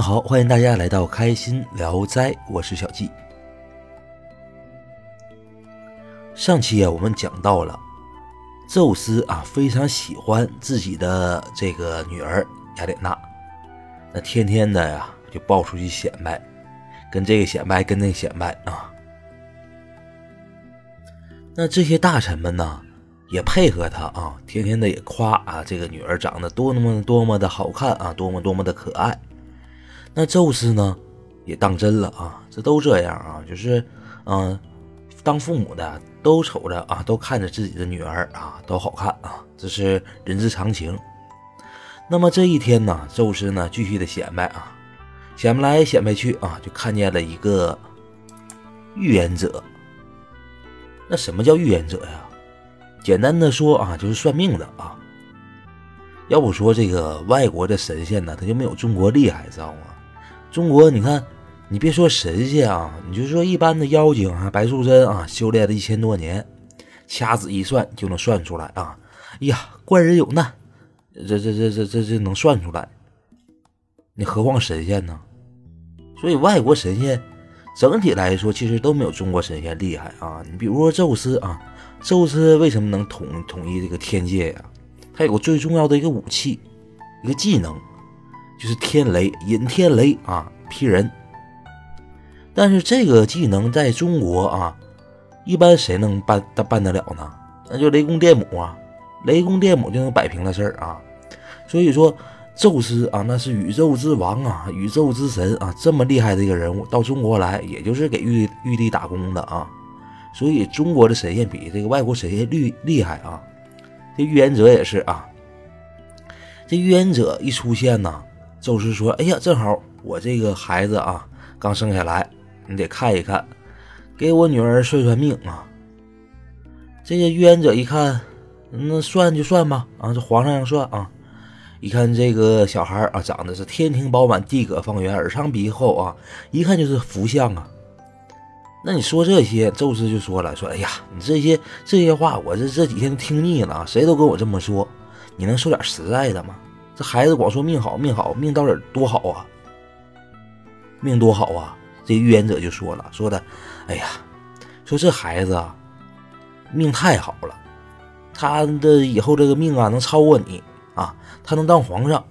好，欢迎大家来到开心聊斋，我是小季。上期啊，我们讲到了宙斯啊，非常喜欢自己的这个女儿雅典娜，那天天的呀就抱出去显摆，跟这个显摆，跟那个显摆啊。那这些大臣们呢，也配合他啊，天天的也夸啊，这个女儿长得多么多么的好看啊，多么多么的可爱。那宙斯呢，也当真了啊，这都这样啊，就是，嗯，当父母的都瞅着啊，都看着自己的女儿啊，都好看啊，这是人之常情。那么这一天呢，宙斯呢继续的显摆啊，显摆来显摆去啊，就看见了一个预言者。那什么叫预言者呀？简单的说啊，就是算命的啊。要不说这个外国的神仙呢，他就没有中国厉害，知道吗？中国，你看，你别说神仙啊，你就说一般的妖精啊，白素贞啊，修炼了一千多年，掐指一算就能算出来啊。哎呀，怪人有难，这这这这这这能算出来。你何况神仙呢？所以外国神仙。整体来说，其实都没有中国神仙厉害啊！你比如说宙斯啊，宙斯为什么能统统一这个天界呀？他有个最重要的一个武器，一个技能，就是天雷，引天雷啊，劈人。但是这个技能在中国啊，一般谁能办办得了呢？那就雷公电母啊，雷公电母就能摆平的事儿啊。所以说。宙斯啊，那是宇宙之王啊，宇宙之神啊，这么厉害的一个人物到中国来，也就是给玉玉帝打工的啊。所以中国的神仙比这个外国神仙厉厉害啊。这预言者也是啊。这预言者一出现呢，宙斯说：“哎呀，正好我这个孩子啊刚生下来，你得看一看，给我女儿算算命啊。”这个预言者一看，那算就算吧啊，这皇上让算啊。一看这个小孩啊，长得是天庭饱满，地阁方圆，耳长鼻厚啊，一看就是福相啊。那你说这些，宙斯就说了，说哎呀，你这些这些话，我这这几天听腻了，谁都跟我这么说，你能说点实在的吗？这孩子光说命好命好，命到底多好啊？命多好啊？这预言者就说了，说的，哎呀，说这孩子啊，命太好了，他的以后这个命啊，能超过你。啊，他能当皇上？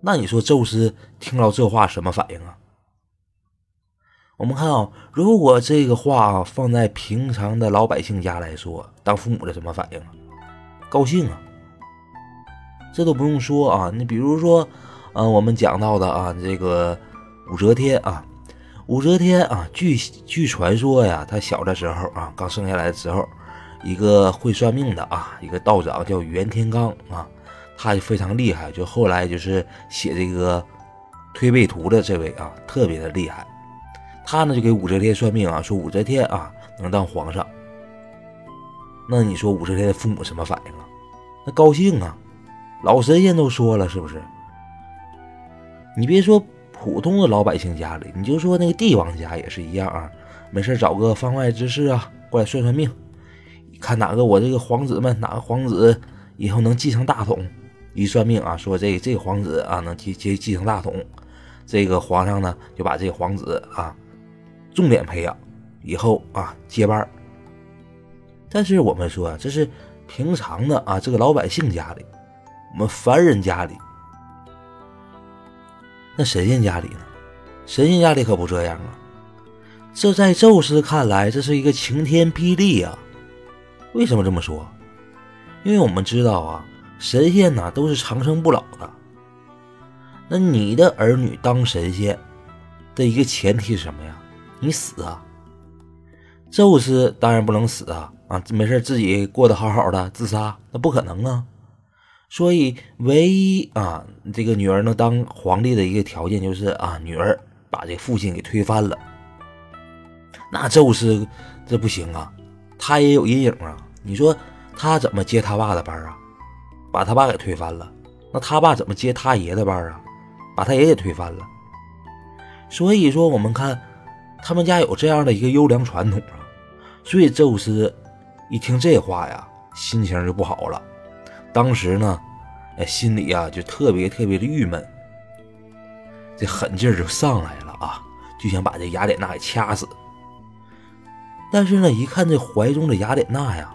那你说宙斯听到这话什么反应啊？我们看啊，如果这个话放在平常的老百姓家来说，当父母的什么反应啊？高兴啊！这都不用说啊，你比如说，嗯，我们讲到的啊，这个武则天啊，武则天啊，据据传说呀，她小的时候啊，刚生下来的时候。一个会算命的啊，一个道长叫袁天罡啊，他就非常厉害。就后来就是写这个《推背图》的这位啊，特别的厉害。他呢就给武则天算命啊，说武则天啊能当皇上。那你说武则天的父母什么反应啊？那高兴啊！老神仙都说了，是不是？你别说普通的老百姓家里，你就说那个帝王家也是一样啊，没事找个方外之士啊过来算算命。看哪个我这个皇子们哪个皇子以后能继承大统？一算命啊，说这这皇子啊能继继继承大统，这个皇上呢就把这个皇子啊重点培养，以后啊接班。但是我们说啊这是平常的啊，这个老百姓家里，我们凡人家里，那神仙家里呢？神仙家里可不这样啊！这在宙斯看来，这是一个晴天霹雳啊！为什么这么说？因为我们知道啊，神仙呐都是长生不老的。那你的儿女当神仙的一个前提是什么呀？你死啊！宙斯当然不能死啊！啊，没事自己过得好好的，自杀那不可能啊！所以唯一啊，这个女儿能当皇帝的一个条件就是啊，女儿把这父亲给推翻了。那宙斯这不行啊，他也有阴影啊。你说他怎么接他爸的班啊？把他爸给推翻了。那他爸怎么接他爷的班啊？把他爷给推翻了。所以说，我们看他们家有这样的一个优良传统啊。所以宙斯一听这话呀，心情就不好了。当时呢，哎，心里呀就特别特别的郁闷。这狠劲儿就上来了啊，就想把这雅典娜给掐死。但是呢，一看这怀中的雅典娜呀，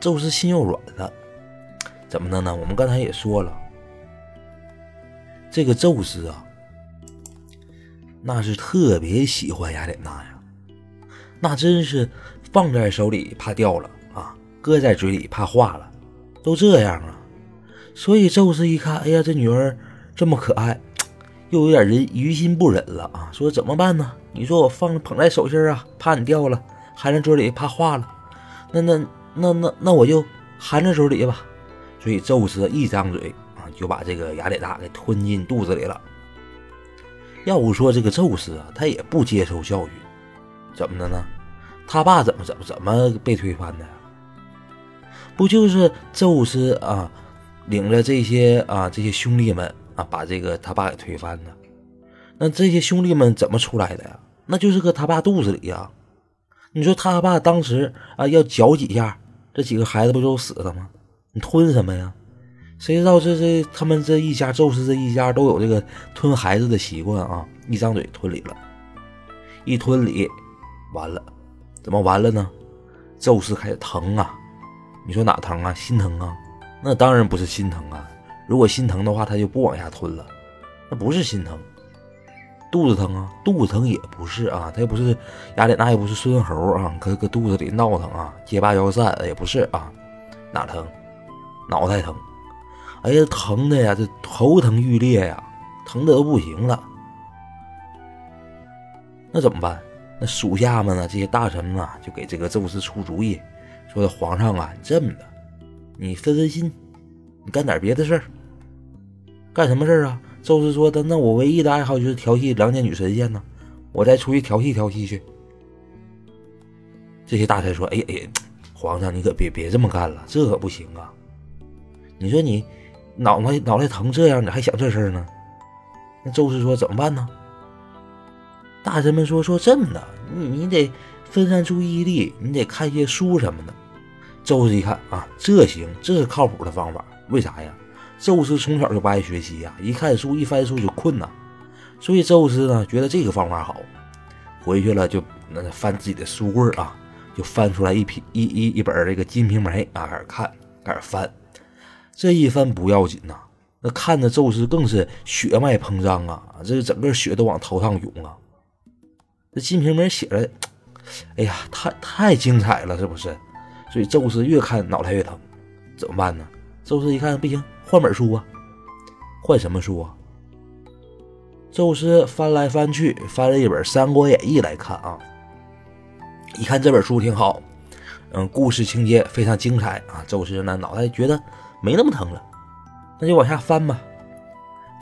宙斯心又软了。怎么的呢？我们刚才也说了，这个宙斯啊，那是特别喜欢雅典娜呀，那真是放在手里怕掉了啊，搁在嘴里怕化了，都这样啊。所以宙斯一看，哎呀，这女儿这么可爱，又有点人于心不忍了啊，说怎么办呢？你说我放捧在手心啊，怕你掉了；含在嘴里怕化了。那那那那那我就含在嘴里吧。所以宙斯一张嘴啊，就把这个雅典娜给吞进肚子里了。要不说这个宙斯啊，他也不接受教育，怎么的呢？他爸怎么怎么怎么被推翻的？不就是宙斯啊，领着这些啊这些兄弟们啊，把这个他爸给推翻的？那这些兄弟们怎么出来的呀？那就是搁他爸肚子里呀。你说他爸当时啊要嚼几下，这几个孩子不都死了吗？你吞什么呀？谁知道这这他们这一家宙斯这一家都有这个吞孩子的习惯啊！一张嘴吞里了，一吞里，完了，怎么完了呢？宙斯开始疼啊！你说哪疼啊？心疼啊？那当然不是心疼啊！如果心疼的话，他就不往下吞了。那不是心疼，肚子疼啊！肚子疼也不是啊！他又不是雅典娜，又不是孙猴啊！搁搁肚子里闹腾啊！结巴腰散也不是啊！哪疼？脑袋疼，哎呀，疼的呀，这头疼欲裂呀，疼的都不行了。那怎么办？那属下们呢？这些大臣们啊，就给这个宙斯出主意，说：“皇上啊，这么的，你分分心，你干点别的事儿。干什么事儿啊？”宙斯说的：“那我唯一的爱好就是调戏良家女神仙呢，我再出去调戏调戏去。”这些大臣说：“哎哎，皇上你可别别这么干了，这可不行啊。”你说你脑袋脑袋疼这样，你还想这事儿呢？那宙斯说怎么办呢？大臣们说说这么的，你你得分散注意力，你得看一些书什么的。宙斯一看啊，这行，这是靠谱的方法。为啥呀？宙斯从小就不爱学习呀，一看书一翻书就困呐。所以宙斯呢觉得这个方法好，回去了就那翻自己的书柜啊，就翻出来一批一一一本这个《金瓶梅》啊，开始看，开始翻。这一翻不要紧呐，那看着宙斯更是血脉膨胀啊，这整个血都往头上涌啊。这《金瓶梅》写的，哎呀，太太精彩了，是不是？所以宙斯越看脑袋越疼，怎么办呢？宙斯一看不行，换本书啊，换什么书啊？宙斯翻来翻去，翻了一本《三国演义》来看啊，一看这本书挺好，嗯，故事情节非常精彩啊。宙斯那脑袋觉得。没那么疼了，那就往下翻吧，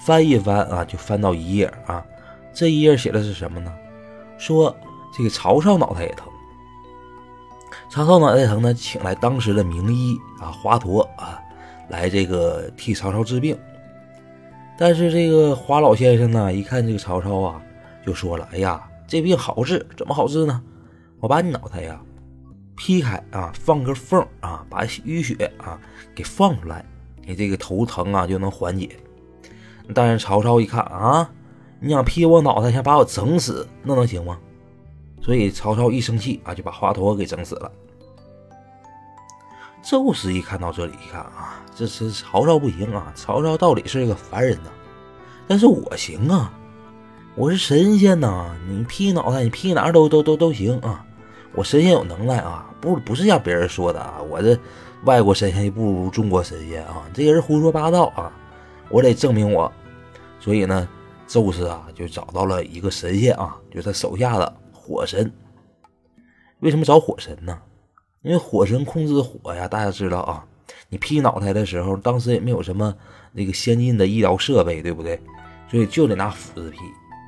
翻一翻啊，就翻到一页啊。这一页写的是什么呢？说这个曹操脑袋也疼。曹操脑袋疼呢，请来当时的名医啊，华佗啊，来这个替曹操治病。但是这个华老先生呢，一看这个曹操啊，就说了：“哎呀，这病好治，怎么好治呢？我把你脑袋呀。”劈开啊，放个缝啊，把淤血啊给放出来，你这个头疼啊就能缓解。但是曹操一看啊，你想劈我脑袋，想把我整死，那能行吗？所以曹操一生气啊，就把华佗给整死了。宙斯一看到这里，一看啊，这是曹操不行啊，曹操到底是个凡人呐，但是我行啊，我是神仙呐，你劈脑袋，你劈哪儿都都都都行啊。我神仙有能耐啊，不不是像别人说的啊，我这外国神仙就不如中国神仙啊，这个人胡说八道啊，我得证明我。所以呢，宙斯啊就找到了一个神仙啊，就他手下的火神。为什么找火神呢？因为火神控制火呀，大家知道啊，你劈脑袋的时候，当时也没有什么那个先进的医疗设备，对不对？所以就得拿斧子劈，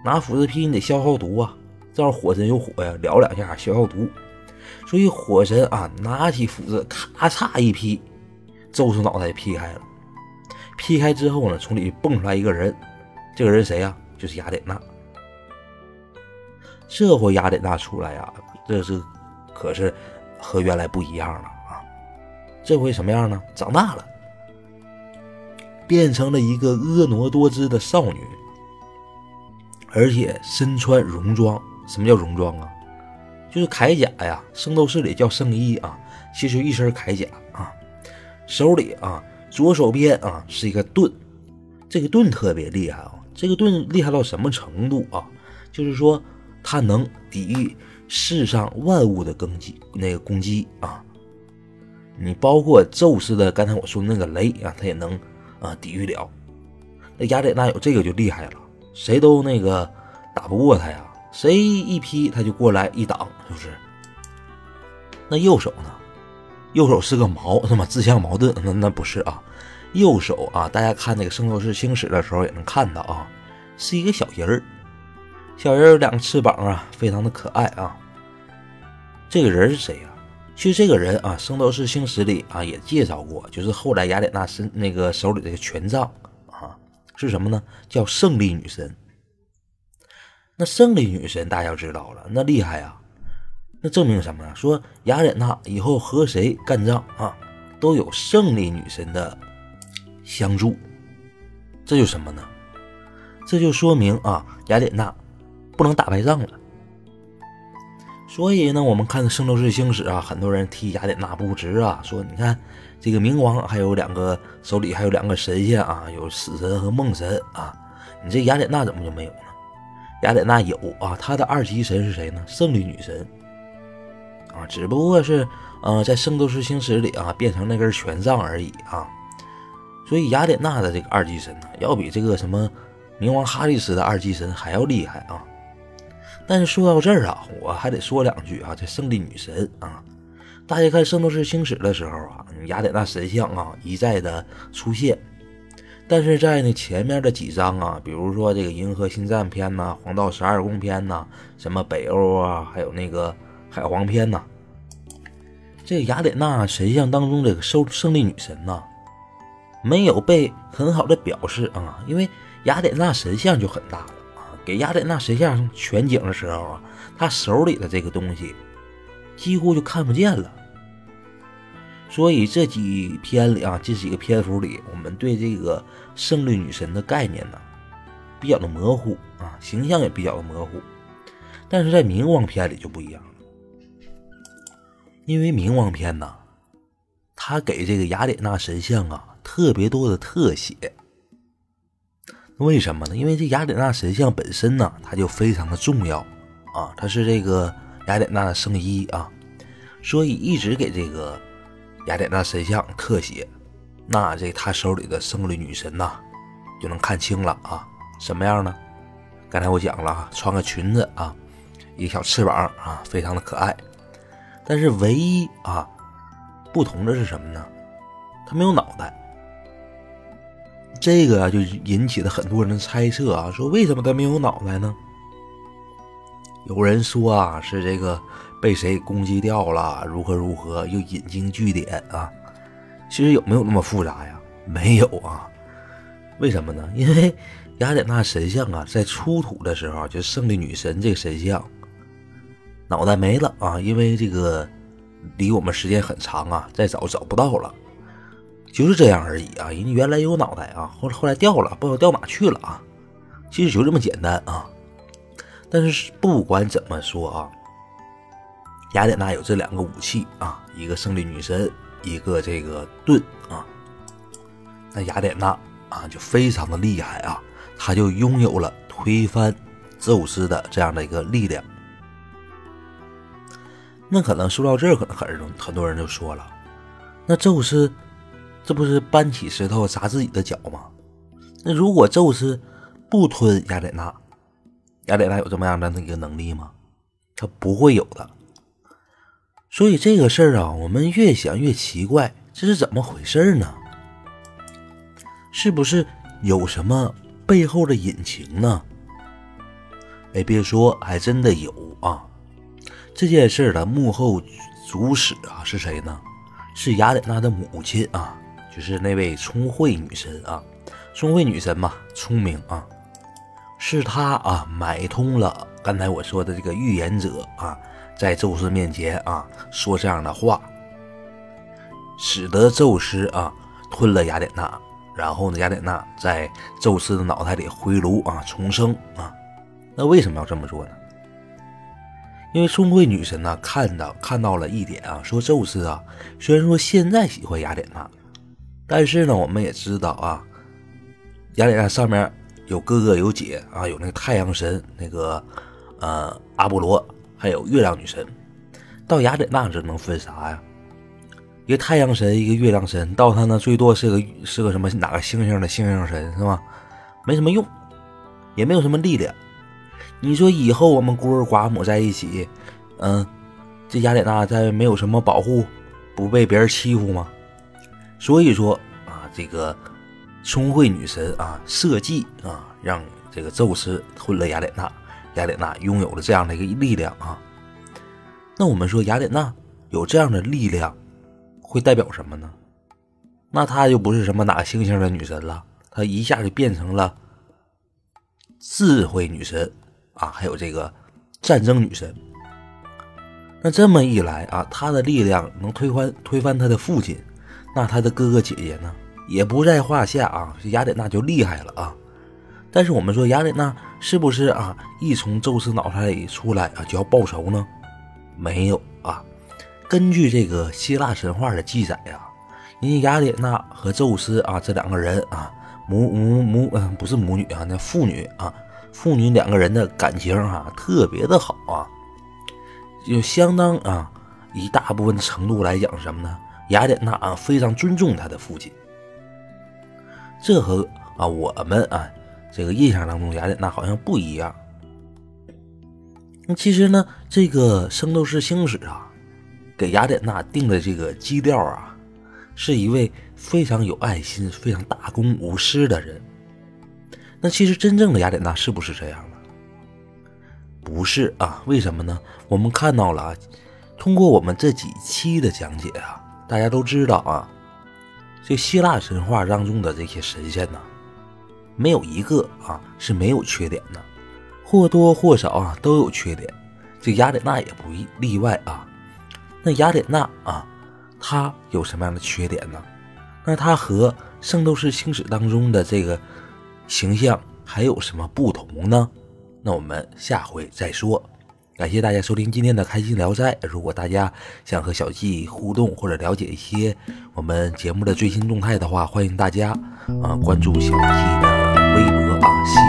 拿斧子劈你得消耗毒啊。正好火神有火呀，燎两下消消毒，所以火神啊拿起斧子，咔嚓一劈，宙斯脑袋劈开了。劈开之后呢，从里蹦出来一个人，这个人谁呀？就是雅典娜。这回雅典娜出来呀，这是可是和原来不一样了啊！这回什么样呢？长大了，变成了一个婀娜多姿的少女。而且身穿戎装。什么叫戎装啊？就是铠甲呀，圣斗士里叫圣衣啊，其实一身铠甲啊，手里啊，左手边啊是一个盾，这个盾特别厉害啊，这个盾厉害到什么程度啊？就是说它能抵御世上万物的攻击，那个攻击啊，你包括宙斯的刚才我说的那个雷啊，他也能啊抵御了。那雅典娜有这个就厉害了，谁都那个打不过他呀。谁一劈他就过来一挡，是不是？那右手呢？右手是个矛，是吗？自相矛盾？那那不是啊。右手啊，大家看那个《圣斗士星矢》的时候也能看到啊，是一个小人儿。小人有两个翅膀啊，非常的可爱啊。这个人是谁呀？其实这个人啊，《圣斗士星矢》里啊也介绍过，就是后来雅典娜身那个手里这个权杖啊，是什么呢？叫胜利女神。那胜利女神大家知道了，那厉害啊！那证明什么呢？说雅典娜以后和谁干仗啊，都有胜利女神的相助。这就什么呢？这就说明啊，雅典娜不能打败仗了。所以呢，我们看《圣斗士星矢》啊，很多人替雅典娜不值啊，说你看这个冥王还有两个手里还有两个神仙啊，有死神和梦神啊，你这雅典娜怎么就没有呢？雅典娜有啊，她的二级神是谁呢？胜利女神啊，只不过是呃，在圣斗士星矢里啊，变成那根权杖而已啊。所以雅典娜的这个二级神呢，要比这个什么冥王哈利斯的二级神还要厉害啊。但是说到这儿啊，我还得说两句啊，这胜利女神啊，大家看圣斗士星矢的时候啊，雅典娜神像啊一再的出现。但是在那前面的几章啊，比如说这个《银河星战篇》呐，《黄道十二宫篇》呐，什么北欧啊，还有那个海皇篇呐，这个雅典娜神像当中这个胜胜利女神呐，没有被很好的表示啊，因为雅典娜神像就很大了，给雅典娜神像全景的时候啊，她手里的这个东西几乎就看不见了。所以这几篇里啊，这几个篇幅里，我们对这个胜利女神的概念呢，比较的模糊啊，形象也比较的模糊。但是在冥王篇里就不一样了，因为冥王篇呢，他给这个雅典娜神像啊特别多的特写。为什么呢？因为这雅典娜神像本身呢，它就非常的重要啊，它是这个雅典娜的圣衣啊，所以一直给这个。雅典娜神像特写，那这他手里的胜利女神呐，就能看清了啊，什么样呢？刚才我讲了啊，穿个裙子啊，一个小翅膀啊，非常的可爱。但是唯一啊不同的是什么呢？他没有脑袋。这个就引起了很多人的猜测啊，说为什么他没有脑袋呢？有人说啊，是这个。被谁攻击掉了？如何如何？又引经据典啊？其实有没有那么复杂呀？没有啊。为什么呢？因为雅典娜神像啊，在出土的时候，就胜利女神这个神像，脑袋没了啊。因为这个离我们时间很长啊，再找找不到了，就是这样而已啊。人家原来有脑袋啊，后后来掉了，不知道掉哪去了啊。其实就这么简单啊。但是不管怎么说啊。雅典娜有这两个武器啊，一个胜利女神，一个这个盾啊。那雅典娜啊就非常的厉害啊，她就拥有了推翻宙斯的这样的一个力量。那可能说到这儿，可能很很多人就说了，那宙斯这不是搬起石头砸自己的脚吗？那如果宙斯不吞雅典娜，雅典娜有这么样的一个能力吗？他不会有的。所以这个事儿啊，我们越想越奇怪，这是怎么回事呢？是不是有什么背后的隐情呢？哎，别说，还真的有啊！这件事的幕后主使啊是谁呢？是雅典娜的母亲啊，是那位聪慧女神啊，聪慧女神嘛，聪明啊，是她啊买通了刚才我说的这个预言者啊。在宙斯面前啊，说这样的话，使得宙斯啊吞了雅典娜，然后呢，雅典娜在宙斯的脑袋里回炉啊重生啊，那为什么要这么做呢？因为聪慧女神呢看到看到了一点啊，说宙斯啊，虽然说现在喜欢雅典娜，但是呢，我们也知道啊，雅典娜上面有哥哥有姐啊，有那个太阳神那个呃阿波罗，还有月亮女神，到雅典娜这能分啥呀？一个太阳神，一个月亮神，到他那最多是个是个什么哪个星星的星星神是吧？没什么用，也没有什么力量。你说以后我们孤儿寡母在一起，嗯，这雅典娜在没有什么保护，不被别人欺负吗？所以说啊，这个聪慧女神啊设计啊，让这个宙斯吞了雅典娜，雅典娜拥有了这样的一个力量啊。那我们说雅典娜有这样的力量，会代表什么呢？那她就不是什么哪个星星的女神了，她一下就变成了智慧女神。啊，还有这个战争女神，那这么一来啊，她的力量能推翻推翻她的父亲，那他的哥哥姐姐呢，也不在话下啊。雅典娜就厉害了啊。但是我们说雅典娜是不是啊，一从宙斯脑袋里出来啊就要报仇呢？没有啊。根据这个希腊神话的记载呀，人家雅典娜和宙斯啊这两个人啊，母母母嗯不是母女啊，那父女啊。父女两个人的感情啊，特别的好啊，就相当啊，一大部分程度来讲什么呢？雅典娜啊，非常尊重她的父亲。这和啊我们啊这个印象当中雅典娜好像不一样。那其实呢，这个《圣斗士星矢》啊，给雅典娜定的这个基调啊，是一位非常有爱心、非常大公无私的人。那其实真正的雅典娜是不是这样的？不是啊，为什么呢？我们看到了啊，通过我们这几期的讲解啊，大家都知道啊，这希腊神话当中的这些神仙呢，没有一个啊是没有缺点的，或多或少啊都有缺点。这雅典娜也不例外啊。那雅典娜啊，她有什么样的缺点呢？那她和《圣斗士星矢》当中的这个。形象还有什么不同呢？那我们下回再说。感谢大家收听今天的开心聊斋。如果大家想和小季互动或者了解一些我们节目的最新动态的话，欢迎大家啊关注小季的微博啊。